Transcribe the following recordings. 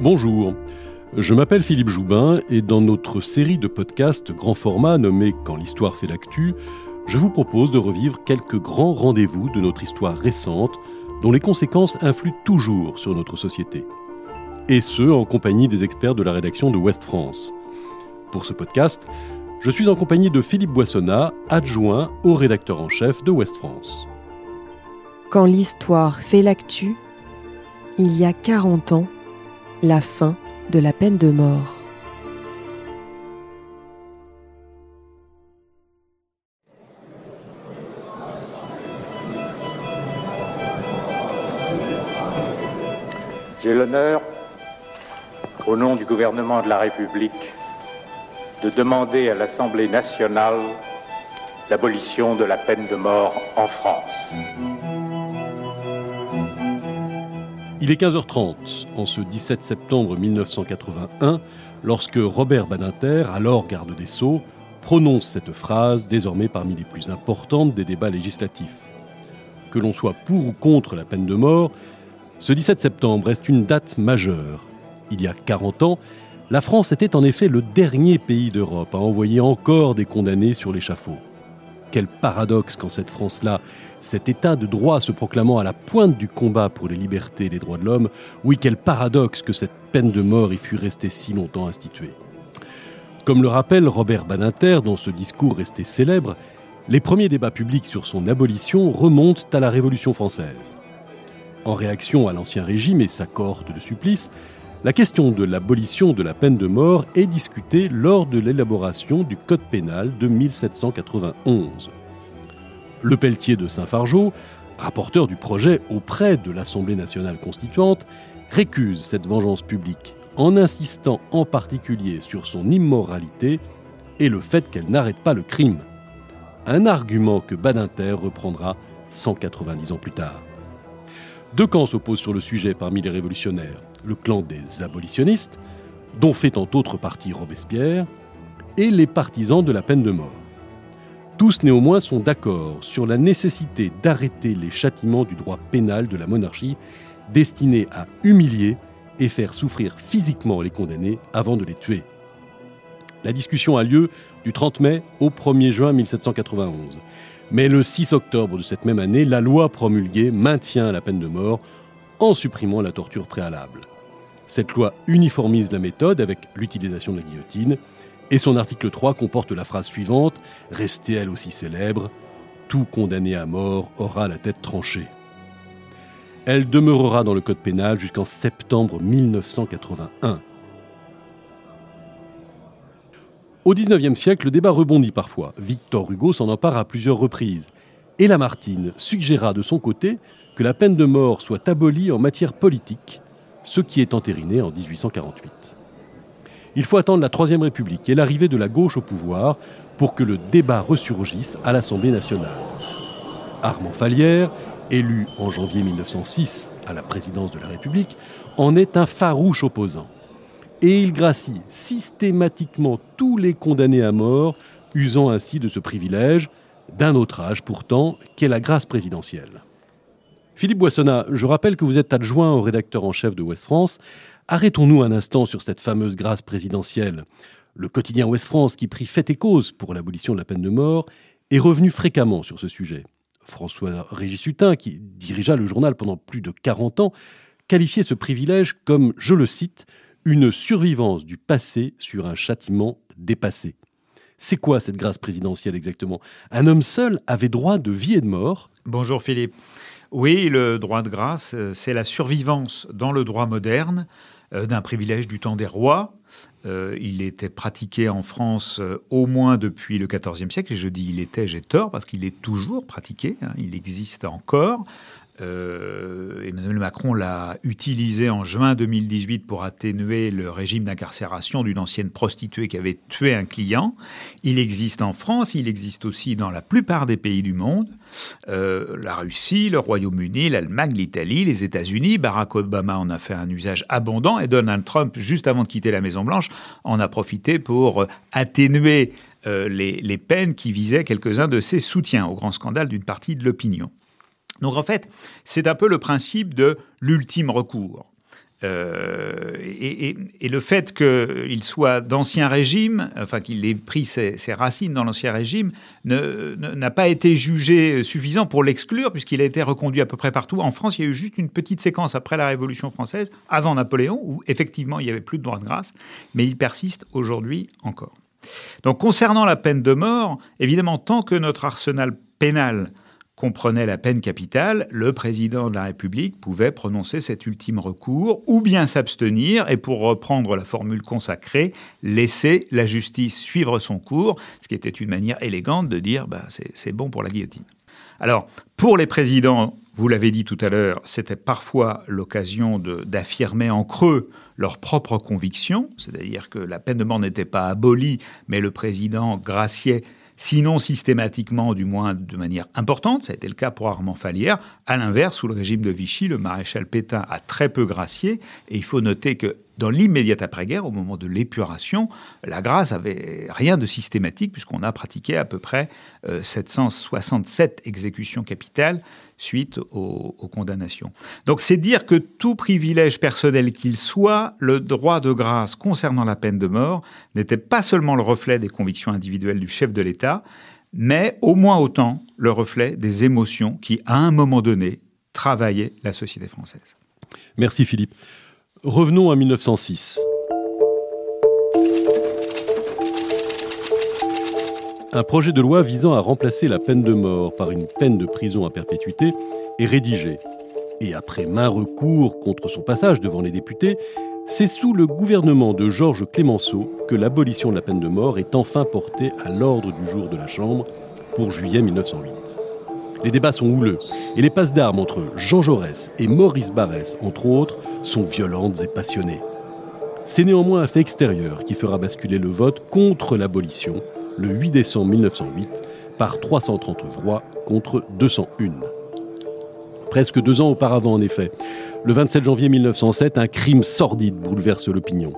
Bonjour, je m'appelle Philippe Joubin et dans notre série de podcasts grand format nommée Quand l'histoire fait l'actu, je vous propose de revivre quelques grands rendez-vous de notre histoire récente dont les conséquences influent toujours sur notre société. Et ce, en compagnie des experts de la rédaction de Ouest France. Pour ce podcast, je suis en compagnie de Philippe Boissonnat, adjoint au rédacteur en chef de Ouest France. Quand l'histoire fait l'actu, il y a 40 ans, la fin de la peine de mort. J'ai l'honneur, au nom du gouvernement de la République, de demander à l'Assemblée nationale l'abolition de la peine de mort en France. Il est 15h30 en ce 17 septembre 1981 lorsque Robert Badinter, alors garde des Sceaux, prononce cette phrase désormais parmi les plus importantes des débats législatifs. Que l'on soit pour ou contre la peine de mort, ce 17 septembre reste une date majeure. Il y a 40 ans, la France était en effet le dernier pays d'Europe à envoyer encore des condamnés sur l'échafaud. Quel paradoxe qu'en cette France-là, cet état de droit se proclamant à la pointe du combat pour les libertés et les droits de l'homme, oui, quel paradoxe que cette peine de mort y fût restée si longtemps instituée. Comme le rappelle Robert Badinter dans ce discours resté célèbre, les premiers débats publics sur son abolition remontent à la Révolution française. En réaction à l'Ancien Régime et sa cohorte de supplices, la question de l'abolition de la peine de mort est discutée lors de l'élaboration du Code pénal de 1791. Le Pelletier de Saint-Fargeau, rapporteur du projet auprès de l'Assemblée nationale constituante, récuse cette vengeance publique en insistant en particulier sur son immoralité et le fait qu'elle n'arrête pas le crime. Un argument que Badinter reprendra 190 ans plus tard. Deux camps s'opposent sur le sujet parmi les révolutionnaires. Le clan des abolitionnistes, dont fait en autre partie Robespierre, et les partisans de la peine de mort. Tous néanmoins sont d'accord sur la nécessité d'arrêter les châtiments du droit pénal de la monarchie destinés à humilier et faire souffrir physiquement les condamnés avant de les tuer. La discussion a lieu du 30 mai au 1er juin 1791. Mais le 6 octobre de cette même année, la loi promulguée maintient la peine de mort en supprimant la torture préalable. Cette loi uniformise la méthode avec l'utilisation de la guillotine, et son article 3 comporte la phrase suivante, restée elle aussi célèbre, Tout condamné à mort aura la tête tranchée. Elle demeurera dans le Code pénal jusqu'en septembre 1981. Au XIXe siècle, le débat rebondit parfois. Victor Hugo s'en empare à plusieurs reprises. Et Lamartine suggéra de son côté que la peine de mort soit abolie en matière politique, ce qui est entériné en 1848. Il faut attendre la Troisième République et l'arrivée de la gauche au pouvoir pour que le débat ressurgisse à l'Assemblée nationale. Armand Fallière, élu en janvier 1906 à la présidence de la République, en est un farouche opposant et il gracie systématiquement tous les condamnés à mort, usant ainsi de ce privilège, d'un autre âge pourtant, qu'est la grâce présidentielle. Philippe Boissonnat, je rappelle que vous êtes adjoint au rédacteur en chef de Ouest France. Arrêtons-nous un instant sur cette fameuse grâce présidentielle. Le quotidien Ouest France, qui prit fait et cause pour l'abolition de la peine de mort, est revenu fréquemment sur ce sujet. François Régis Hutin, qui dirigea le journal pendant plus de 40 ans, qualifiait ce privilège comme, je le cite, une survivance du passé sur un châtiment dépassé. C'est quoi cette grâce présidentielle exactement? Un homme seul avait droit de vie et de mort Bonjour Philippe. Oui, le droit de grâce, euh, c'est la survivance dans le droit moderne euh, d'un privilège du temps des rois. Euh, il était pratiqué en France au moins depuis le XIVe siècle. Et je dis il était, j'ai tort, parce qu'il est toujours pratiqué. Hein. il existe encore. Euh, Emmanuel Macron l'a utilisé en juin 2018 pour atténuer le régime d'incarcération d'une ancienne prostituée qui avait tué un client. Il existe en France, il existe aussi dans la plupart des pays du monde. Euh, la Russie, le Royaume-Uni, l'Allemagne, l'Italie, les États-Unis. Barack Obama en a fait un usage abondant et Donald Trump, juste avant de quitter la Maison-Blanche, en a profité pour atténuer euh, les, les peines qui visaient quelques-uns de ses soutiens au grand scandale d'une partie de l'opinion. Donc en fait, c'est un peu le principe de l'ultime recours. Euh, et, le fait qu'il soit d'ancien régime, enfin qu'il ait pris ses, racines dans l'ancien régime, n'a pas été jugé suffisant pour l'exclure, puisqu'il a été reconduit à peu près partout. En France, il y a eu juste une petite séquence après la Révolution française, avant Napoléon, où effectivement il n'y avait plus de droit de grâce, mais il persiste aujourd'hui encore. Donc concernant la peine de mort, évidemment, tant que notre arsenal pénal comprenait la peine capitale, le président de la République pouvait prononcer cet ultime recours ou bien s'abstenir et, pour reprendre la formule consacrée, laisser la justice suivre son cours, ce qui était une manière élégante de dire bah, c'est bon pour la guillotine. Alors, pour les présidents, vous l'avez dit tout à l'heure, c'était parfois l'occasion d'affirmer en creux leurs propres convictions, c'est-à-dire que la peine de mort n'était pas abolie, mais le président graciait sinon systématiquement, du moins de manière importante. Ça a été le cas pour Armand Falière. À l'inverse, sous le régime de Vichy, le maréchal Pétain a très peu gracié. Et il faut noter que dans l'immédiate après-guerre, au moment de l'épuration, la grâce avait rien de systématique puisqu'on a pratiqué à peu près 767 euh, exécutions capitales suite aux, condamnations. Donc c'est dire que tout privilège personnel qu'il soit, le droit de grâce concernant la peine de mort n'était pas seulement le reflet des convictions individuelles du chef de l'État, mais au moins autant le reflet des émotions qui, à un moment donné, travaillaient la société française. Merci Philippe. Revenons à 1906. Un projet de loi visant à remplacer la peine de mort par une peine de prison à perpétuité est rédigé. Et après maint recours contre son passage devant les députés, c'est sous le gouvernement de Georges Clémenceau que l'abolition de la peine de mort est enfin portée à l'ordre du jour de la Chambre pour juillet 1908. Les débats sont houleux et les passes d'armes entre Jean Jaurès et Maurice Barrès, entre autres, sont violentes et passionnées. C'est néanmoins un fait extérieur qui fera basculer le vote contre l'abolition le 8 décembre 1908 par 330 voix contre 201. Presque deux ans auparavant, en effet, le 27 janvier 1907, un crime sordide bouleverse l'opinion.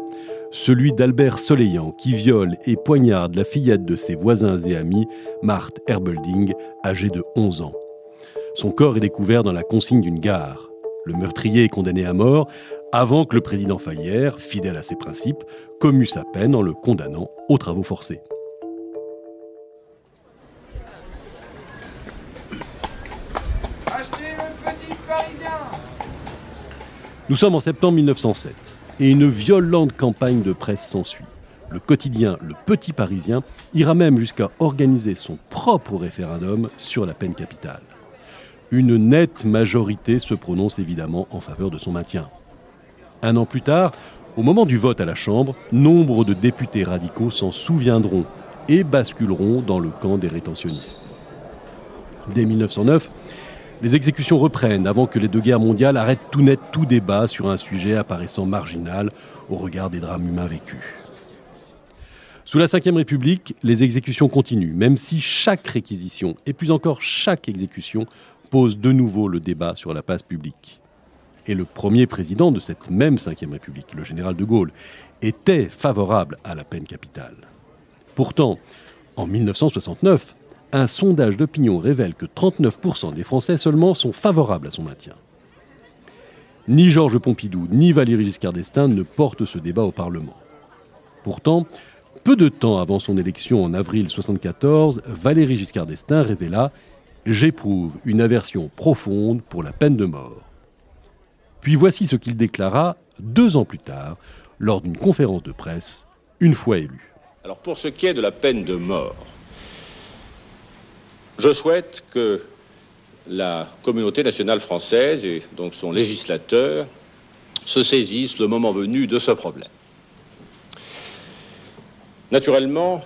Celui d'Albert Soleillant qui viole et poignarde la fillette de ses voisins et amis, Marthe Herbelding, âgée de 11 ans. Son corps est découvert dans la consigne d'une gare. Le meurtrier est condamné à mort avant que le président Falière, fidèle à ses principes, commue sa peine en le condamnant aux travaux forcés. Nous sommes en septembre 1907 et une violente campagne de presse s'ensuit. Le quotidien Le Petit Parisien ira même jusqu'à organiser son propre référendum sur la peine capitale. Une nette majorité se prononce évidemment en faveur de son maintien. Un an plus tard, au moment du vote à la Chambre, nombre de députés radicaux s'en souviendront et basculeront dans le camp des rétentionnistes. Dès 1909, les exécutions reprennent avant que les deux guerres mondiales arrêtent tout net tout débat sur un sujet apparaissant marginal au regard des drames humains vécus. Sous la Ve République, les exécutions continuent, même si chaque réquisition, et plus encore chaque exécution, pose de nouveau le débat sur la place publique. Et le premier président de cette même Ve République, le général de Gaulle, était favorable à la peine capitale. Pourtant, en 1969, un sondage d'opinion révèle que 39% des Français seulement sont favorables à son maintien. Ni Georges Pompidou ni Valéry Giscard d'Estaing ne portent ce débat au Parlement. Pourtant, peu de temps avant son élection en avril 1974, Valéry Giscard d'Estaing révéla J'éprouve une aversion profonde pour la peine de mort. Puis voici ce qu'il déclara deux ans plus tard, lors d'une conférence de presse, une fois élu. Alors pour ce qui est de la peine de mort, je souhaite que la communauté nationale française et donc son législateur se saisissent le moment venu de ce problème. Naturellement,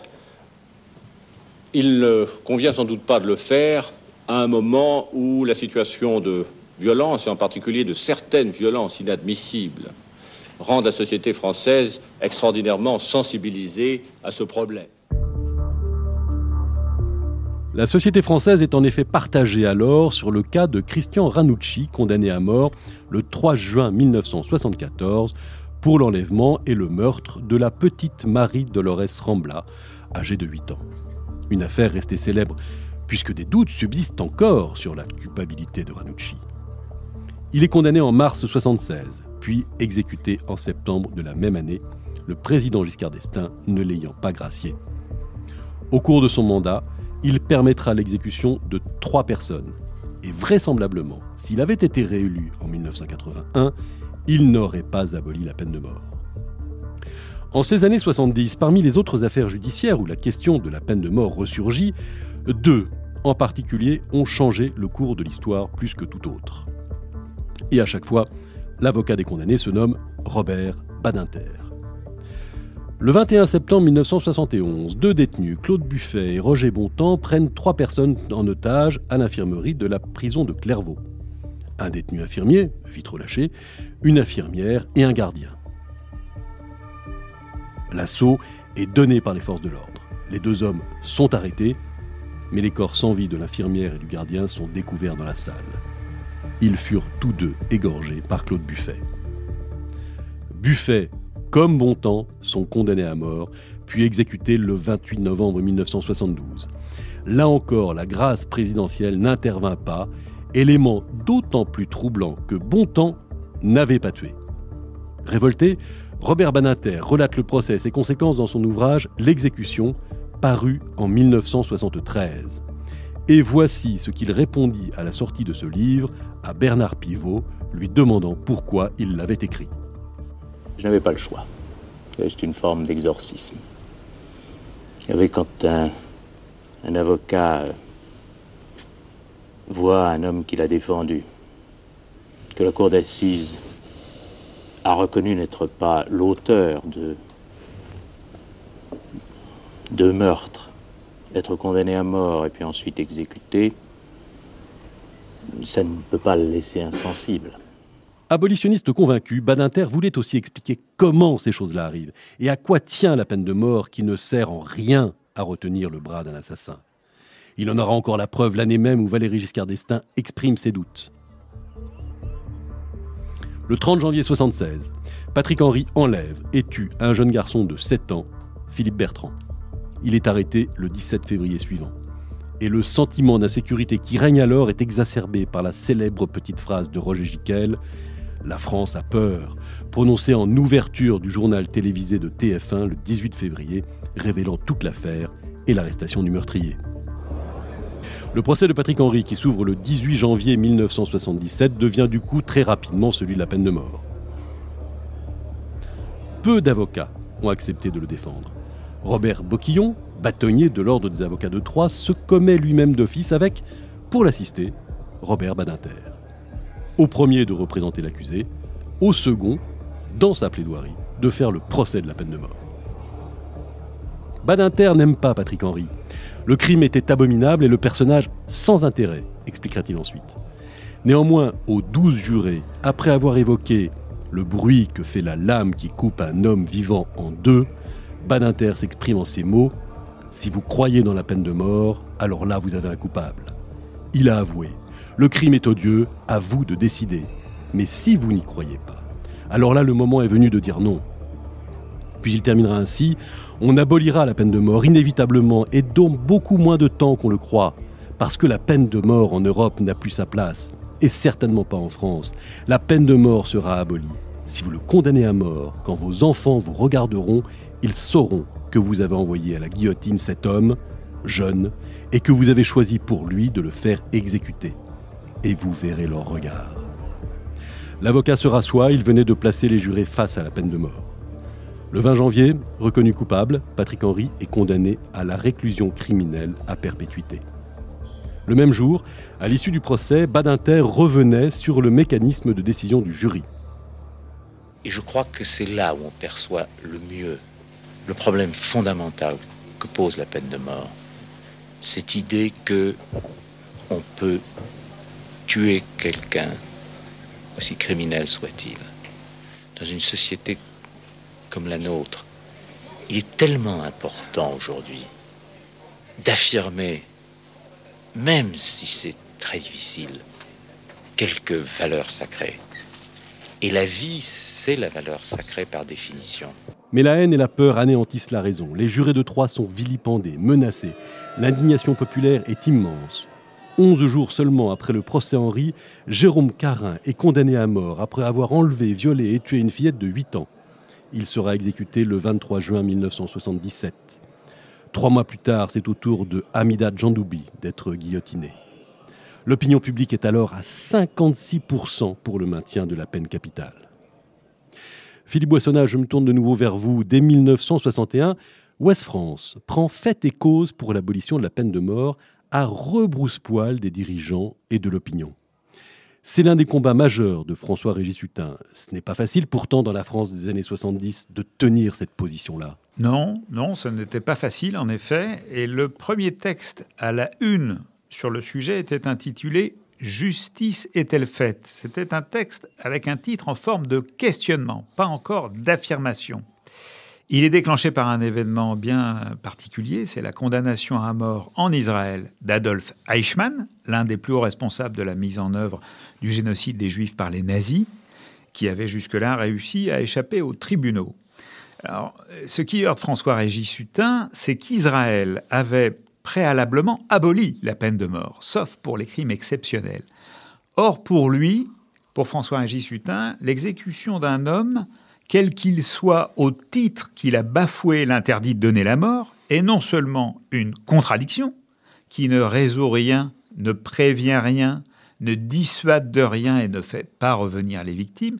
il ne convient sans doute pas de le faire à un moment où la situation de violence, et en particulier de certaines violences inadmissibles, rend la société française extraordinairement sensibilisée à ce problème. La société française est en effet partagée alors sur le cas de Christian Ranucci, condamné à mort le 3 juin 1974 pour l'enlèvement et le meurtre de la petite Marie Dolores Rambla, âgée de 8 ans. Une affaire restée célèbre puisque des doutes subsistent encore sur la culpabilité de Ranucci. Il est condamné en mars 1976, puis exécuté en septembre de la même année, le président Giscard d'Estaing ne l'ayant pas gracié. Au cours de son mandat, il permettra l'exécution de trois personnes. Et vraisemblablement, s'il avait été réélu en 1981, il n'aurait pas aboli la peine de mort. En ces années 70, parmi les autres affaires judiciaires où la question de la peine de mort ressurgit, deux en particulier ont changé le cours de l'histoire plus que tout autre. Et à chaque fois, l'avocat des condamnés se nomme Robert Badinter. Le 21 septembre 1971, deux détenus, Claude Buffet et Roger Bontemps, prennent trois personnes en otage à l'infirmerie de la prison de Clairvaux. Un détenu infirmier, vite relâché, une infirmière et un gardien. L'assaut est donné par les forces de l'ordre. Les deux hommes sont arrêtés, mais les corps sans vie de l'infirmière et du gardien sont découverts dans la salle. Ils furent tous deux égorgés par Claude Buffet. Buffet, comme Bontemps, sont condamnés à mort, puis exécutés le 28 novembre 1972. Là encore, la grâce présidentielle n'intervint pas, élément d'autant plus troublant que Bontemps n'avait pas tué. Révolté, Robert Baninter relate le procès et ses conséquences dans son ouvrage L'exécution, paru en 1973. Et voici ce qu'il répondit à la sortie de ce livre à Bernard Pivot, lui demandant pourquoi il l'avait écrit. Je n'avais pas le choix. C'est une forme d'exorcisme. Vous savez, quand un, avocat euh, voit un homme qu'il a défendu, que la cour d'assises a reconnu n'être pas l'auteur de, de meurtres, être condamné à mort et puis ensuite exécuté, ça ne peut pas le laisser insensible. Abolitionniste convaincu, Badinter voulait aussi expliquer comment ces choses-là arrivent et à quoi tient la peine de mort qui ne sert en rien à retenir le bras d'un assassin. Il en aura encore la preuve l'année même où Valéry Giscard d'Estaing exprime ses doutes. Le 30 janvier 1976, Patrick Henry enlève et tue un jeune garçon de 7 ans, Philippe Bertrand. Il est arrêté le 17 février suivant. Et le sentiment d'insécurité qui règne alors est exacerbé par la célèbre petite phrase de Roger Giquel La France a peur, prononcée en ouverture du journal télévisé de TF1 le 18 février, révélant toute l'affaire et l'arrestation du meurtrier. Le procès de Patrick Henry, qui s'ouvre le 18 janvier 1977, devient du coup très rapidement celui de la peine de mort. Peu d'avocats ont accepté de le défendre. Robert Boquillon, bâtonnier de l'Ordre des avocats de Troyes, se commet lui-même d'office avec, pour l'assister, Robert Badinter. Au premier de représenter l'accusé, au second, dans sa plaidoirie, de faire le procès de la peine de mort. Badinter n'aime pas Patrick Henry. Le crime était abominable et le personnage sans intérêt, expliquera-t-il ensuite. Néanmoins, aux douze jurés, après avoir évoqué le bruit que fait la lame qui coupe un homme vivant en deux, Badinter s'exprime en ces mots Si vous croyez dans la peine de mort, alors là vous avez un coupable. Il a avoué Le crime est odieux, à vous de décider. Mais si vous n'y croyez pas, alors là le moment est venu de dire non. Puis il terminera ainsi On abolira la peine de mort inévitablement et dans beaucoup moins de temps qu'on le croit, parce que la peine de mort en Europe n'a plus sa place, et certainement pas en France. La peine de mort sera abolie. Si vous le condamnez à mort, quand vos enfants vous regarderont, ils sauront que vous avez envoyé à la guillotine cet homme, jeune, et que vous avez choisi pour lui de le faire exécuter. Et vous verrez leur regard. L'avocat se rassoit, il venait de placer les jurés face à la peine de mort. Le 20 janvier, reconnu coupable, Patrick Henry est condamné à la réclusion criminelle à perpétuité. Le même jour, à l'issue du procès, Badinter revenait sur le mécanisme de décision du jury. Et je crois que c'est là où on perçoit le mieux le problème fondamental que pose la peine de mort. Cette idée que on peut tuer quelqu'un, aussi criminel soit-il, dans une société comme la nôtre, il est tellement important aujourd'hui d'affirmer, même si c'est très difficile, quelques valeurs sacrées. Et la vie, c'est la valeur sacrée par définition. Mais la haine et la peur anéantissent la raison. Les jurés de Troyes sont vilipendés, menacés. L'indignation populaire est immense. 11 jours seulement après le procès Henri, Jérôme Carin est condamné à mort après avoir enlevé, violé et tué une fillette de 8 ans. Il sera exécuté le 23 juin 1977. Trois mois plus tard, c'est au tour de Hamida Djandoubi d'être guillotiné. L'opinion publique est alors à 56% pour le maintien de la peine capitale. Philippe Boissonnat, je me tourne de nouveau vers vous. Dès 1961, Ouest France prend fait et cause pour l'abolition de la peine de mort à rebrousse-poil des dirigeants et de l'opinion. C'est l'un des combats majeurs de François-Régis Hutin. Ce n'est pas facile pourtant dans la France des années 70 de tenir cette position-là. Non, non, ce n'était pas facile en effet. Et le premier texte à la une sur le sujet était intitulé Justice est-elle faite? C'était un texte avec un titre en forme de questionnement, pas encore d'affirmation. Il est déclenché par un événement bien particulier, c'est la condamnation à mort en Israël d'Adolf Eichmann, l'un des plus hauts responsables de la mise en œuvre du génocide des Juifs par les nazis, qui avait jusque-là réussi à échapper aux tribunaux. Ce qui heurte François-Régis Hutin, c'est qu'Israël avait préalablement aboli la peine de mort, sauf pour les crimes exceptionnels. Or, pour lui, pour François-Régis Hutin, l'exécution d'un homme quel qu'il soit au titre qu'il a bafoué l'interdit de donner la mort, est non seulement une contradiction, qui ne résout rien, ne prévient rien, ne dissuade de rien et ne fait pas revenir les victimes,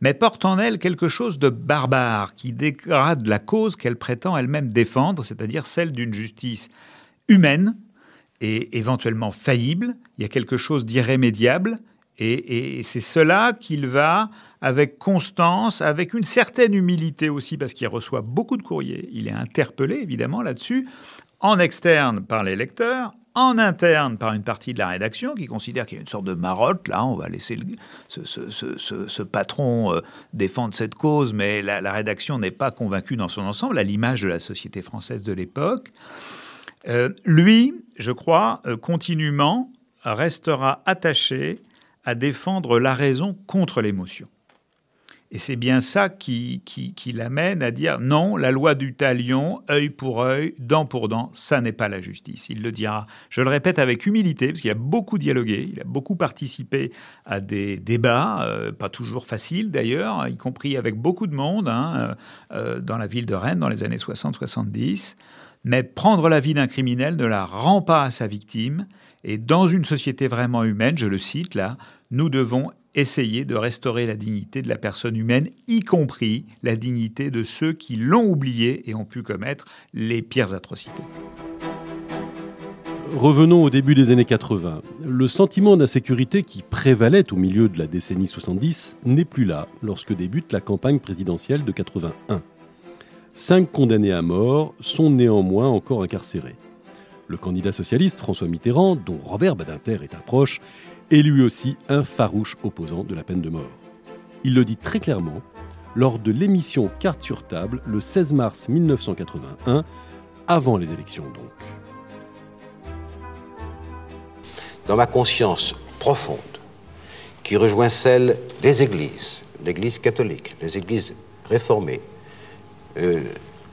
mais porte en elle quelque chose de barbare qui dégrade la cause qu'elle prétend elle-même défendre, c'est-à-dire celle d'une justice humaine et éventuellement faillible. Il y a quelque chose d'irrémédiable et, c'est cela qu'il va, avec constance, avec une certaine humilité aussi, parce qu'il reçoit beaucoup de courriers, il est interpellé évidemment là-dessus, en externe par les lecteurs, en interne par une partie de la rédaction qui considère qu'il y a une sorte de marotte, là on va laisser ce, patron euh, défendre cette cause, mais la, rédaction n'est pas convaincue dans son ensemble, à l'image de la société française de l'époque. Euh, lui, je crois, euh, continuellement restera attaché à défendre la raison contre l'émotion. Et c'est bien ça qui, qui, l'amène à dire non, la loi du talion, œil pour œil, dent pour dent, ça n'est pas la justice. Il le dira, je le répète avec humilité, parce qu'il a beaucoup dialogué, il a beaucoup participé à des débats, euh, pas toujours faciles d'ailleurs, y compris avec beaucoup de monde, hein, euh, dans la ville de Rennes dans les années 60-70. Mais prendre la vie d'un criminel ne la rend pas à sa victime. Et dans une société vraiment humaine, je le cite là, nous devons essayer de restaurer la dignité de la personne humaine, y compris la dignité de ceux qui l'ont oublié et ont pu commettre les pires atrocités. Revenons au début des années 80. Le sentiment d'insécurité qui prévalait au milieu de la décennie 70 n'est plus là lorsque débute la campagne présidentielle de 81. Cinq condamnés à mort sont néanmoins encore incarcérés. Le candidat socialiste François Mitterrand, dont Robert Badinter est un proche, est lui aussi un farouche opposant de la peine de mort. Il le dit très clairement lors de l'émission Carte sur table le 16 mars 1981, avant les élections donc. Dans ma conscience profonde, qui rejoint celle des églises, l'Église catholique, les églises réformées, euh,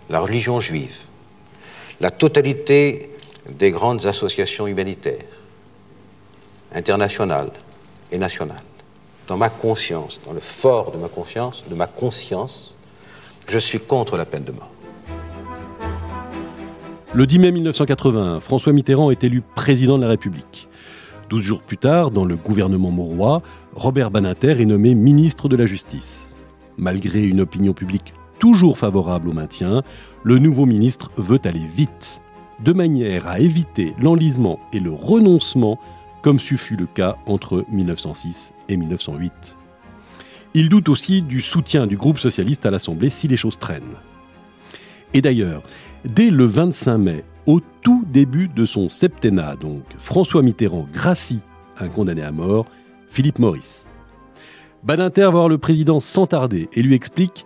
la religion juive, la totalité des grandes associations humanitaires, internationale et nationale. Dans ma conscience, dans le fort de ma conscience, de ma conscience, je suis contre la peine de mort. Le 10 mai 1981, François Mitterrand est élu président de la République. Douze jours plus tard, dans le gouvernement maurois, Robert Baninter est nommé ministre de la Justice. Malgré une opinion publique toujours favorable au maintien, le nouveau ministre veut aller vite, de manière à éviter l'enlisement et le renoncement comme ce fut le cas entre 1906 et 1908. Il doute aussi du soutien du groupe socialiste à l'Assemblée si les choses traînent. Et d'ailleurs, dès le 25 mai, au tout début de son septennat, donc, François Mitterrand gracie un condamné à mort, Philippe Maurice. Badinter voir le président sans tarder et lui explique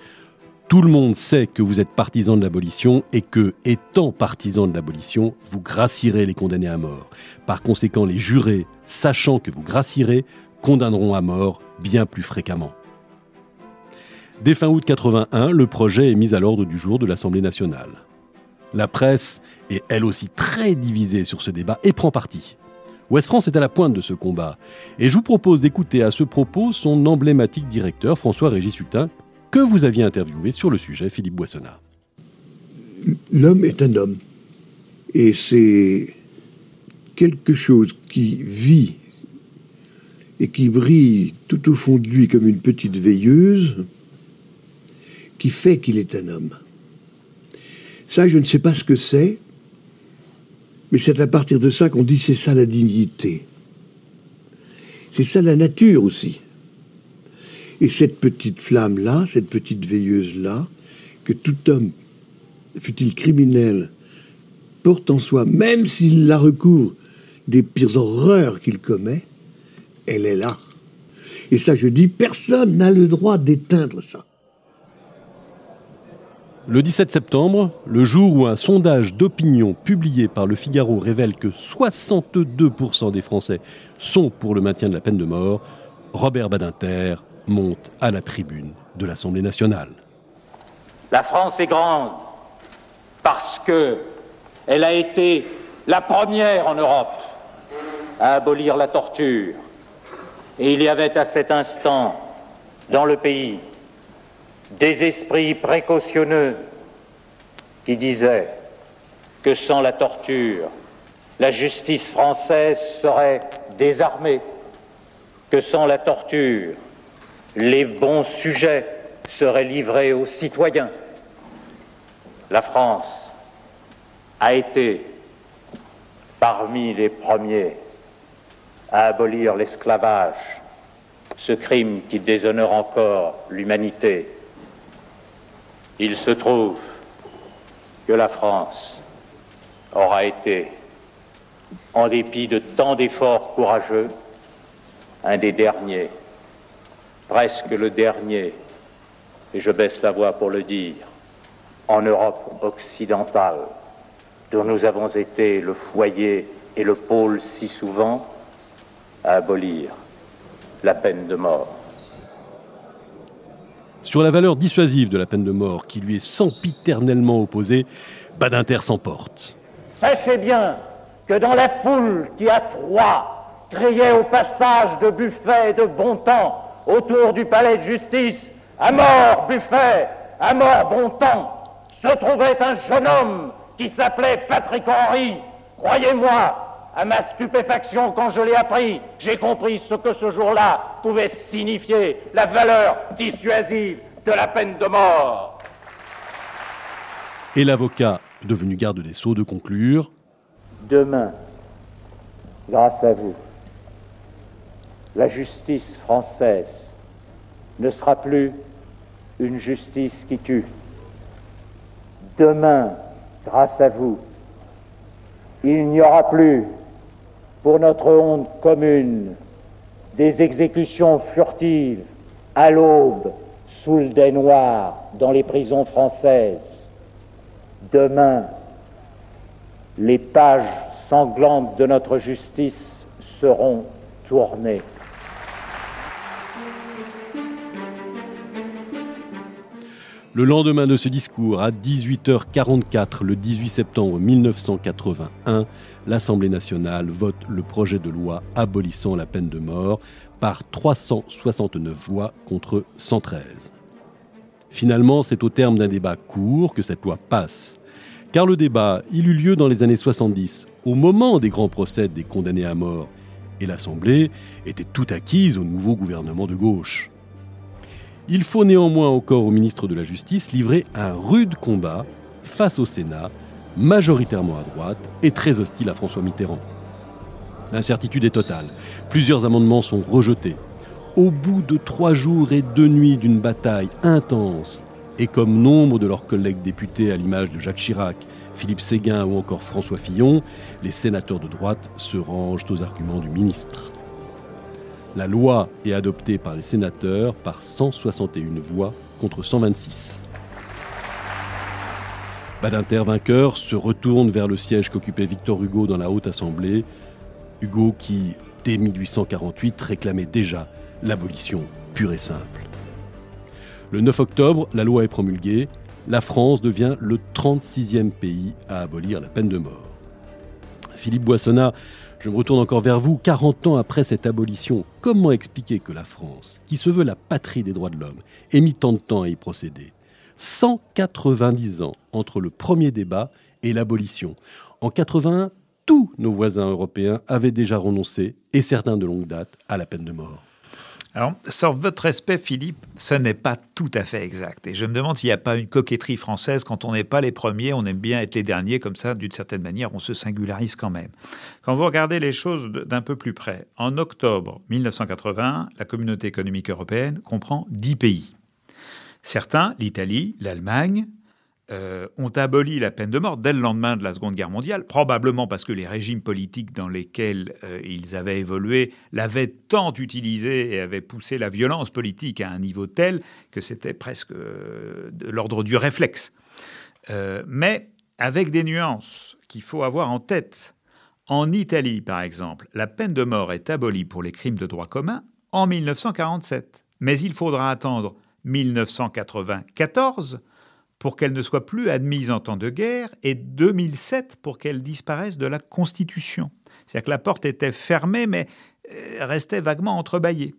tout le monde sait que vous êtes partisan de l'abolition et que, étant partisan de l'abolition, vous gracierez les condamnés à mort. Par conséquent, les jurés, sachant que vous gracierez, condamneront à mort bien plus fréquemment. Dès fin août 81, le projet est mis à l'ordre du jour de l'Assemblée nationale. La presse est elle aussi très divisée sur ce débat et prend parti. Ouest France est à la pointe de ce combat. Et je vous propose d'écouter à ce propos son emblématique directeur, François-Régis Hutin, que vous aviez interviewé sur le sujet, Philippe Boissonnat. L'homme est un homme. Et c'est quelque chose qui vit et qui brille tout au fond de lui comme une petite veilleuse qui fait qu'il est un homme. Ça, je ne sais pas ce que c'est, mais c'est à partir de ça qu'on dit c'est ça la dignité. C'est ça la nature aussi. Et cette petite flamme-là, cette petite veilleuse-là, que tout homme, fut-il criminel, porte en soi, même s'il la recouvre des pires horreurs qu'il commet, elle est là. Et ça, je dis, personne n'a le droit d'éteindre ça. Le 17 septembre, le jour où un sondage d'opinion publié par le Figaro révèle que 62% des Français sont pour le maintien de la peine de mort, Robert Badinter monte à la tribune de l'Assemblée nationale. La France est grande parce que elle a été la première en Europe à abolir la torture. Et il y avait à cet instant dans le pays des esprits précautionneux qui disaient que sans la torture, la justice française serait désarmée, que sans la torture, les bons sujets seraient livrés aux citoyens. La France a été parmi les premiers à abolir l'esclavage, ce crime qui déshonore encore l'humanité il se trouve que la France aura été, en dépit de tant d'efforts courageux, un des derniers, presque le dernier, et je baisse la voix pour le dire, en Europe occidentale, dont nous avons été le foyer et le pôle si souvent, à abolir la peine de mort. Sur la valeur dissuasive de la peine de mort qui lui est sempiternellement opposée, Badinter s'emporte. Sachez bien que dans la foule qui à Troyes criait au passage de Buffet et de Bontemps autour du palais de justice À mort Buffet, à mort Bontemps, se trouvait un jeune homme qui s'appelait Patrick Henry. Croyez-moi, à ma stupéfaction, quand je l'ai appris, j'ai compris ce que ce jour-là pouvait signifier, la valeur dissuasive de la peine de mort. Et l'avocat, devenu garde des Sceaux, de conclure Demain, grâce à vous, la justice française ne sera plus une justice qui tue. Demain, grâce à vous, il n'y aura plus pour notre honte commune, des exécutions furtives à l'aube sous le dais noir dans les prisons françaises. Demain, les pages sanglantes de notre justice seront tournées. Le lendemain de ce discours, à 18h44, le 18 septembre 1981, l'Assemblée nationale vote le projet de loi abolissant la peine de mort par 369 voix contre 113. Finalement, c'est au terme d'un débat court que cette loi passe. Car le débat, il eut lieu dans les années 70, au moment des grands procès des condamnés à mort, et l'Assemblée était tout acquise au nouveau gouvernement de gauche. Il faut néanmoins encore au ministre de la Justice livrer un rude combat face au Sénat, majoritairement à droite et très hostile à François Mitterrand. L'incertitude est totale. Plusieurs amendements sont rejetés. Au bout de trois jours et deux nuits d'une bataille intense, et comme nombre de leurs collègues députés à l'image de Jacques Chirac, Philippe Séguin ou encore François Fillon, les sénateurs de droite se rangent aux arguments du ministre. La loi est adoptée par les sénateurs par 161 voix contre 126. Badinter, vainqueur, se retourne vers le siège qu'occupait Victor Hugo dans la Haute Assemblée. Hugo qui, dès 1848, réclamait déjà l'abolition pure et simple. Le 9 octobre, la loi est promulguée. La France devient le 36e pays à abolir la peine de mort. Philippe Boissonnat, je me retourne encore vers vous. 40 ans après cette abolition, comment expliquer que la France, qui se veut la patrie des droits de l'homme, ait mis tant de temps à y procéder? 190 ans entre le premier débat et l'abolition. En 81, tous nos voisins européens avaient déjà renoncé, et certains de longue date, à la peine de mort. Alors, sur votre respect, Philippe, ce n'est pas tout à fait exact. Et je me demande s'il n'y a pas une coquetterie française. Quand on n'est pas les premiers, on aime bien être les derniers. Comme ça, d'une certaine manière, on se singularise quand même. Quand vous regardez les choses d'un peu plus près, en octobre 1980, la communauté économique européenne comprend 10 pays. Certains, l'Italie, l'Allemagne, euh, ont aboli la peine de mort dès le lendemain de la Seconde Guerre mondiale, probablement parce que les régimes politiques dans lesquels euh, ils avaient évolué l'avaient tant utilisé et avaient poussé la violence politique à un niveau tel que c'était presque euh, de l'ordre du réflexe. mais avec des nuances qu'il faut avoir en tête. En Italie, par exemple, la peine de mort est abolie pour les crimes de droit commun en 1947. Mais il faudra attendre 1994 pour qu'elle ne soit plus admise en temps de guerre et 2007 pour qu'elle disparaisse de la Constitution. C'est-à-dire que la porte était fermée mais euh, restait vaguement entrebâillée.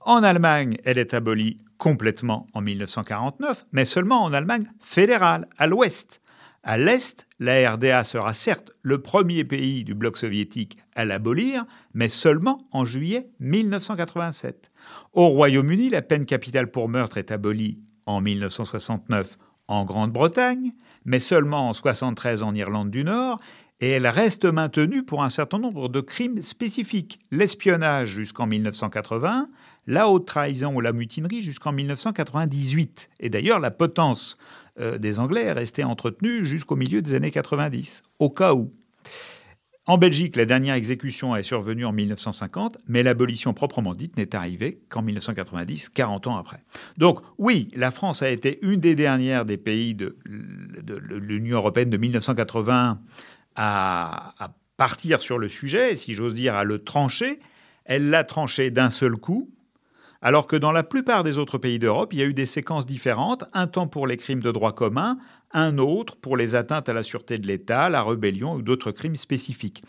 En Allemagne, elle est abolie complètement en 1949, mais seulement en Allemagne fédérale, à l'ouest. À l'est, la RDA sera certes le premier pays du bloc soviétique à l'abolir, mais seulement en juillet 1987. Au Royaume-Uni, la peine capitale pour meurtre est abolie en 1969 en Grande-Bretagne, mais seulement en 73 en Irlande du Nord, et elle reste maintenue pour un certain nombre de crimes spécifiques. L'espionnage jusqu'en 1980, la haute trahison ou la mutinerie jusqu'en 1998. Et d'ailleurs, la potence euh, des Anglais est restée entretenue jusqu'au milieu des années 90, au cas où. En Belgique, la dernière exécution est survenue en 1950, mais l'abolition proprement dite n'est arrivée qu'en 1990, 40 ans après. Donc oui, la France a été une des dernières des pays de, l'Union européenne de 1980 à, à partir sur le sujet, si j'ose dire, à le trancher. Elle l'a tranché d'un seul coup, alors que dans la plupart des autres pays d'Europe, il y a eu des séquences différentes, un temps pour les crimes de droit commun, un autre pour les atteintes à la sûreté de l'État, la rébellion ou d'autres crimes spécifiques.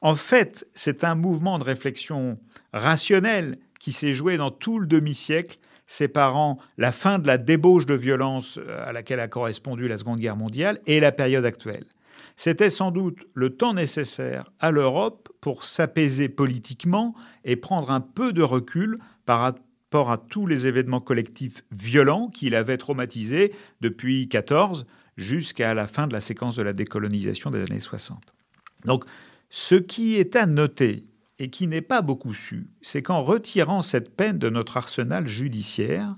En fait, c'est un mouvement de réflexion rationnel qui s'est joué dans tout le demi-siècle, séparant la fin de la débauche de violence euh, à laquelle a correspondu la Seconde Guerre mondiale et la période actuelle. C'était sans doute le temps nécessaire à l'Europe pour s'apaiser politiquement et prendre un peu de recul par à tous les événements collectifs violents qu'il avait traumatisés depuis 14 jusqu'à la fin de la séquence de la décolonisation des années 60. Donc, ce qui est à noter et qui n'est pas beaucoup su, c'est qu'en retirant cette peine de notre arsenal judiciaire,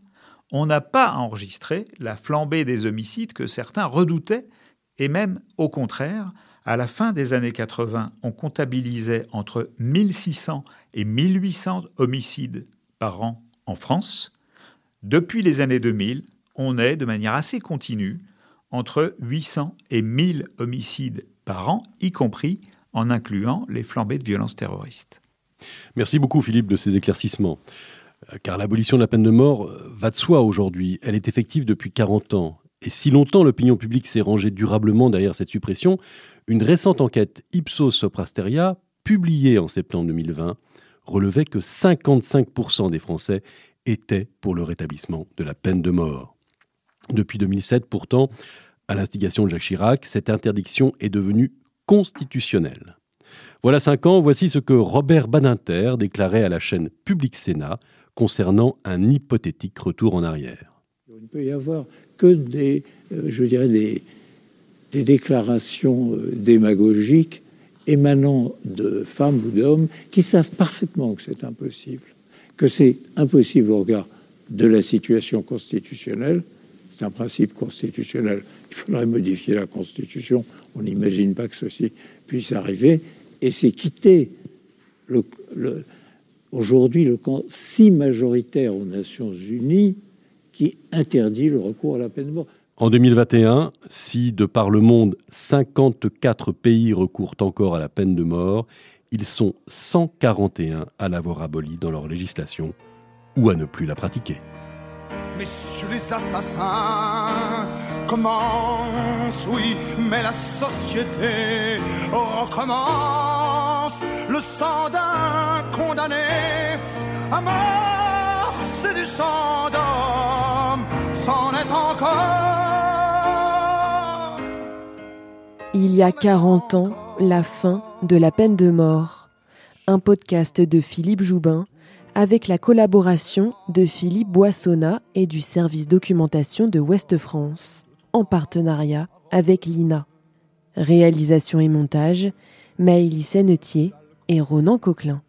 on n'a pas enregistré la flambée des homicides que certains redoutaient, et même au contraire, à la fin des années 80, on comptabilisait entre 1600 et 1800 homicides par an en France. Depuis les années 2000, on est de manière assez continue entre 800 et 1000 homicides par an, y compris en incluant les flambées de violences terroristes. Merci beaucoup Philippe de ces éclaircissements. Euh, car l'abolition de la peine de mort euh, va de soi aujourd'hui. Elle est effective depuis 40 ans. Et si longtemps l'opinion publique s'est rangée durablement derrière cette suppression, une récente enquête Ipsos Soprasteria, publiée en septembre 2020, relevait que 55% des Français étaient pour le rétablissement de la peine de mort. Depuis 2007, pourtant, à l'instigation de Jacques Chirac, cette interdiction est devenue constitutionnelle. Voilà cinq ans, voici ce que Robert Badinter déclarait à la chaîne Public Sénat concernant un hypothétique retour en arrière. Il ne peut y avoir que des, euh, je dirais, des, déclarations euh, démagogiques émanant de femmes ou d'hommes qui savent parfaitement que c'est impossible, que c'est impossible au regard de la situation constitutionnelle. C'est un principe constitutionnel. Il faudrait modifier la Constitution. On n'imagine pas que ceci puisse arriver. Et c'est quitter aujourd'hui le camp si majoritaire aux Nations Unies qui interdit le recours à la peine de mort. En 2021, si de par le monde 54 pays recourent encore à la peine de mort, ils sont 141 à l'avoir abolie dans leur législation ou à ne plus la pratiquer. Messieurs les assassins commence, oui, mais la société recommence. Le sang d'un condamné à mort, c'est du sang d'homme, c'en est encore. Il y a 40 ans, la fin de la peine de mort. Un podcast de Philippe Joubin avec la collaboration de Philippe Boissonnat et du service documentation de Ouest France, en partenariat avec l'INA. Réalisation et montage, Maëlys Sennetier et Ronan Coquelin.